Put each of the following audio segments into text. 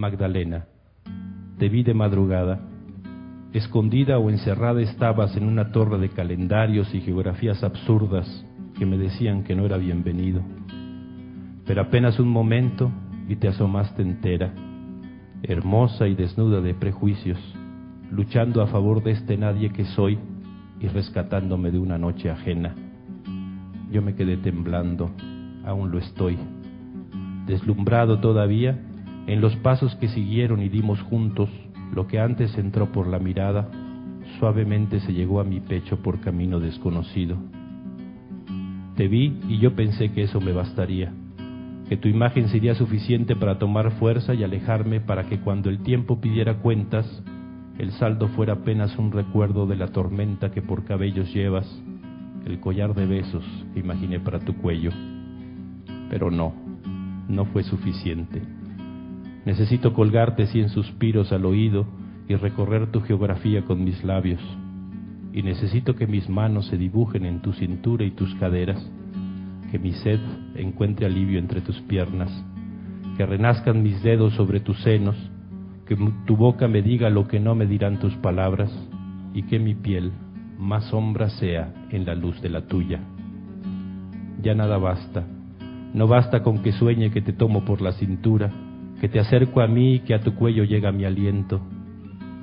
Magdalena, te vi de madrugada. Escondida o encerrada estabas en una torre de calendarios y geografías absurdas que me decían que no era bienvenido. Pero apenas un momento y te asomaste entera, hermosa y desnuda de prejuicios, luchando a favor de este nadie que soy y rescatándome de una noche ajena. Yo me quedé temblando, aún lo estoy, deslumbrado todavía en los pasos que siguieron y dimos juntos, lo que antes entró por la mirada, suavemente se llegó a mi pecho por camino desconocido. Te vi y yo pensé que eso me bastaría, que tu imagen sería suficiente para tomar fuerza y alejarme para que cuando el tiempo pidiera cuentas, el saldo fuera apenas un recuerdo de la tormenta que por cabellos llevas, el collar de besos que imaginé para tu cuello. Pero no, no fue suficiente. Necesito colgarte cien suspiros al oído y recorrer tu geografía con mis labios. Y necesito que mis manos se dibujen en tu cintura y tus caderas, que mi sed encuentre alivio entre tus piernas, que renazcan mis dedos sobre tus senos, que tu boca me diga lo que no me dirán tus palabras, y que mi piel más sombra sea en la luz de la tuya. Ya nada basta, no basta con que sueñe que te tomo por la cintura, que te acerco a mí y que a tu cuello llega mi aliento,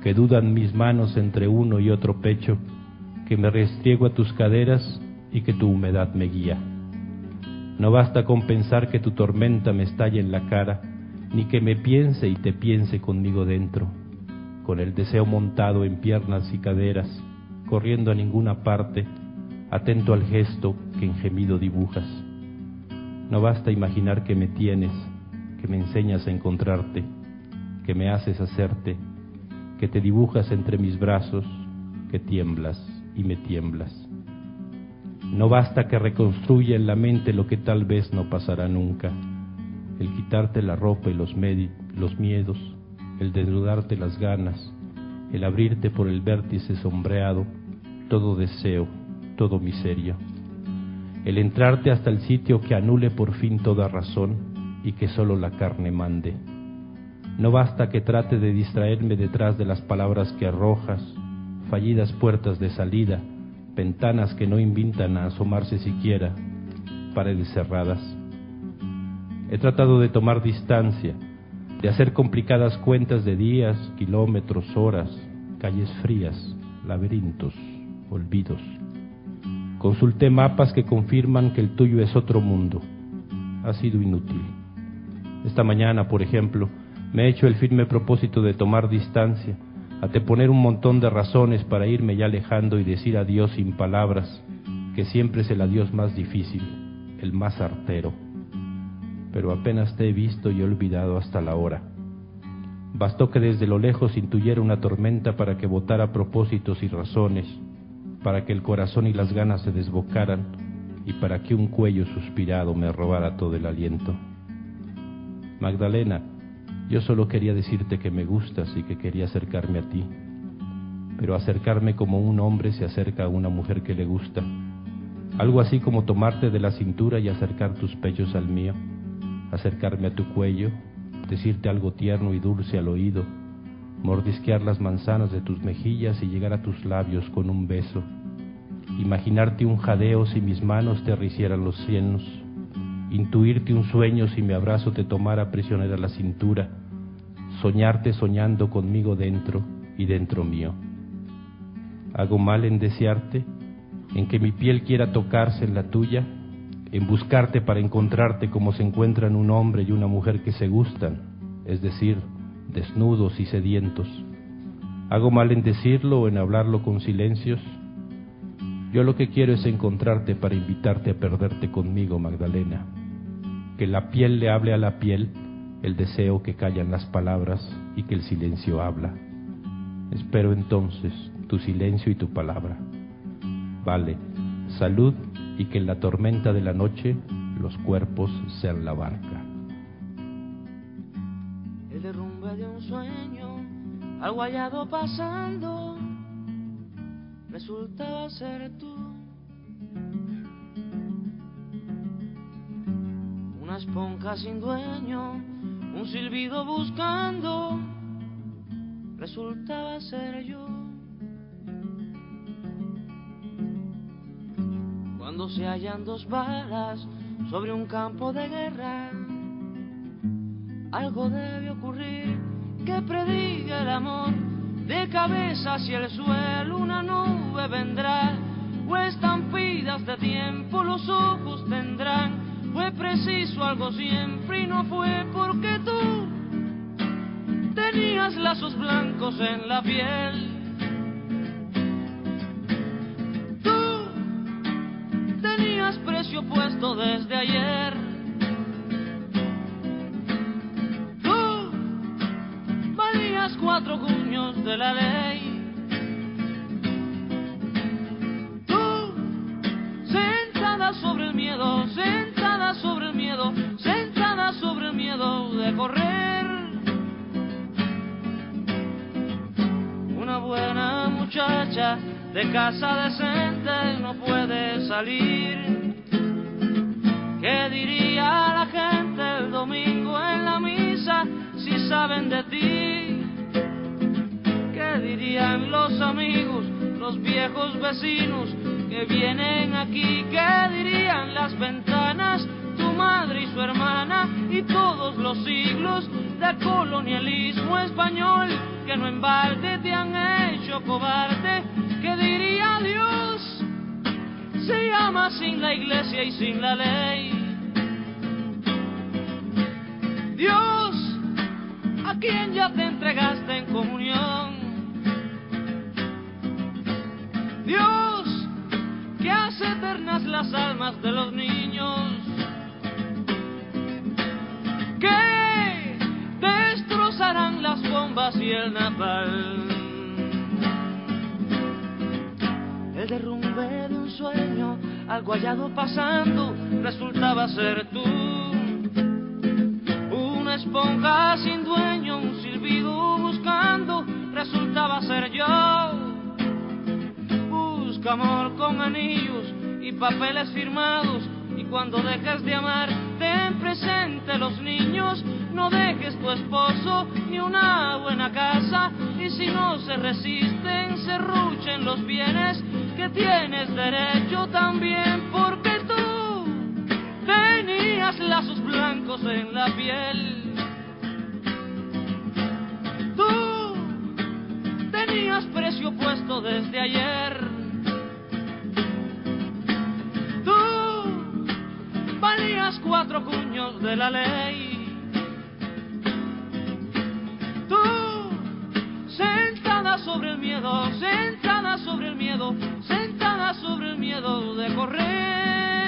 que dudan mis manos entre uno y otro pecho, que me restriego a tus caderas y que tu humedad me guía. No basta con pensar que tu tormenta me estalle en la cara, ni que me piense y te piense conmigo dentro, con el deseo montado en piernas y caderas, corriendo a ninguna parte, atento al gesto que en gemido dibujas. No basta imaginar que me tienes, que me enseñas a encontrarte, que me haces hacerte, que te dibujas entre mis brazos, que tiemblas y me tiemblas. No basta que reconstruya en la mente lo que tal vez no pasará nunca, el quitarte la ropa y los, los miedos, el desnudarte las ganas, el abrirte por el vértice sombreado, todo deseo, todo miseria el entrarte hasta el sitio que anule por fin toda razón y que solo la carne mande. No basta que trate de distraerme detrás de las palabras que arrojas, fallidas puertas de salida, ventanas que no invitan a asomarse siquiera, paredes cerradas. He tratado de tomar distancia, de hacer complicadas cuentas de días, kilómetros, horas, calles frías, laberintos, olvidos. Consulté mapas que confirman que el tuyo es otro mundo. Ha sido inútil. Esta mañana, por ejemplo, me he hecho el firme propósito de tomar distancia, a te poner un montón de razones para irme ya alejando y decir adiós sin palabras, que siempre es el adiós más difícil, el más artero. Pero apenas te he visto y he olvidado hasta la hora. Bastó que desde lo lejos intuyera una tormenta para que votara propósitos y razones, para que el corazón y las ganas se desbocaran y para que un cuello suspirado me robara todo el aliento. Magdalena, yo solo quería decirte que me gustas y que quería acercarme a ti, pero acercarme como un hombre se acerca a una mujer que le gusta, algo así como tomarte de la cintura y acercar tus pechos al mío, acercarme a tu cuello, decirte algo tierno y dulce al oído, mordisquear las manzanas de tus mejillas y llegar a tus labios con un beso, imaginarte un jadeo si mis manos te ricieran los cienos, intuirte un sueño si mi abrazo te tomara prisionera la cintura, soñarte soñando conmigo dentro y dentro mío. ¿Hago mal en desearte? ¿En que mi piel quiera tocarse en la tuya? ¿En buscarte para encontrarte como se encuentran un hombre y una mujer que se gustan? Es decir, desnudos y sedientos. ¿Hago mal en decirlo o en hablarlo con silencios? Yo lo que quiero es encontrarte para invitarte a perderte conmigo, Magdalena. Que la piel le hable a la piel el deseo que callan las palabras y que el silencio habla. Espero entonces tu silencio y tu palabra. Vale, salud y que en la tormenta de la noche los cuerpos sean la barca. algo hallado pasando, resultaba ser tú. Esponja sin dueño, un silbido buscando resultaba ser yo. Cuando se hallan dos balas sobre un campo de guerra, algo debe ocurrir que prediga el amor. De cabeza hacia el suelo una nube vendrá, o estampidas de tiempo los ojos tendrán. Fue preciso algo siempre y no fue porque tú tenías lazos blancos en la piel. Tú tenías precio puesto desde ayer. Tú valías cuatro cuños de la ley. De casa decente no puede salir. ¿Qué diría la gente el domingo en la misa si saben de ti? ¿Qué dirían los amigos, los viejos vecinos que vienen aquí? ¿Qué dirían las ventanas, madre y su hermana y todos los siglos de colonialismo español que no en balde te han hecho cobarde? ¿Qué diría Dios? Se llama sin la iglesia y sin la ley. Dios, a quien ya te entregaste en comunión. Dios, que hace eternas las almas de los niños. El. El derrumbe de un sueño, algo hallado pasando, resultaba ser tú. Una esponja sin dueño, un silbido buscando, resultaba ser yo. Busca amor con anillos y papeles firmados, y cuando dejes de amar, ten presente los niños. No dejes tu esposo ni una buena casa, y si no se resisten, se ruchen los bienes que tienes derecho también, porque tú tenías lazos blancos en la piel. Tú tenías precio puesto desde ayer. Tú valías cuatro cuños de la ley. sobre el miedo, sentada sobre el miedo, sentada sobre el miedo de correr.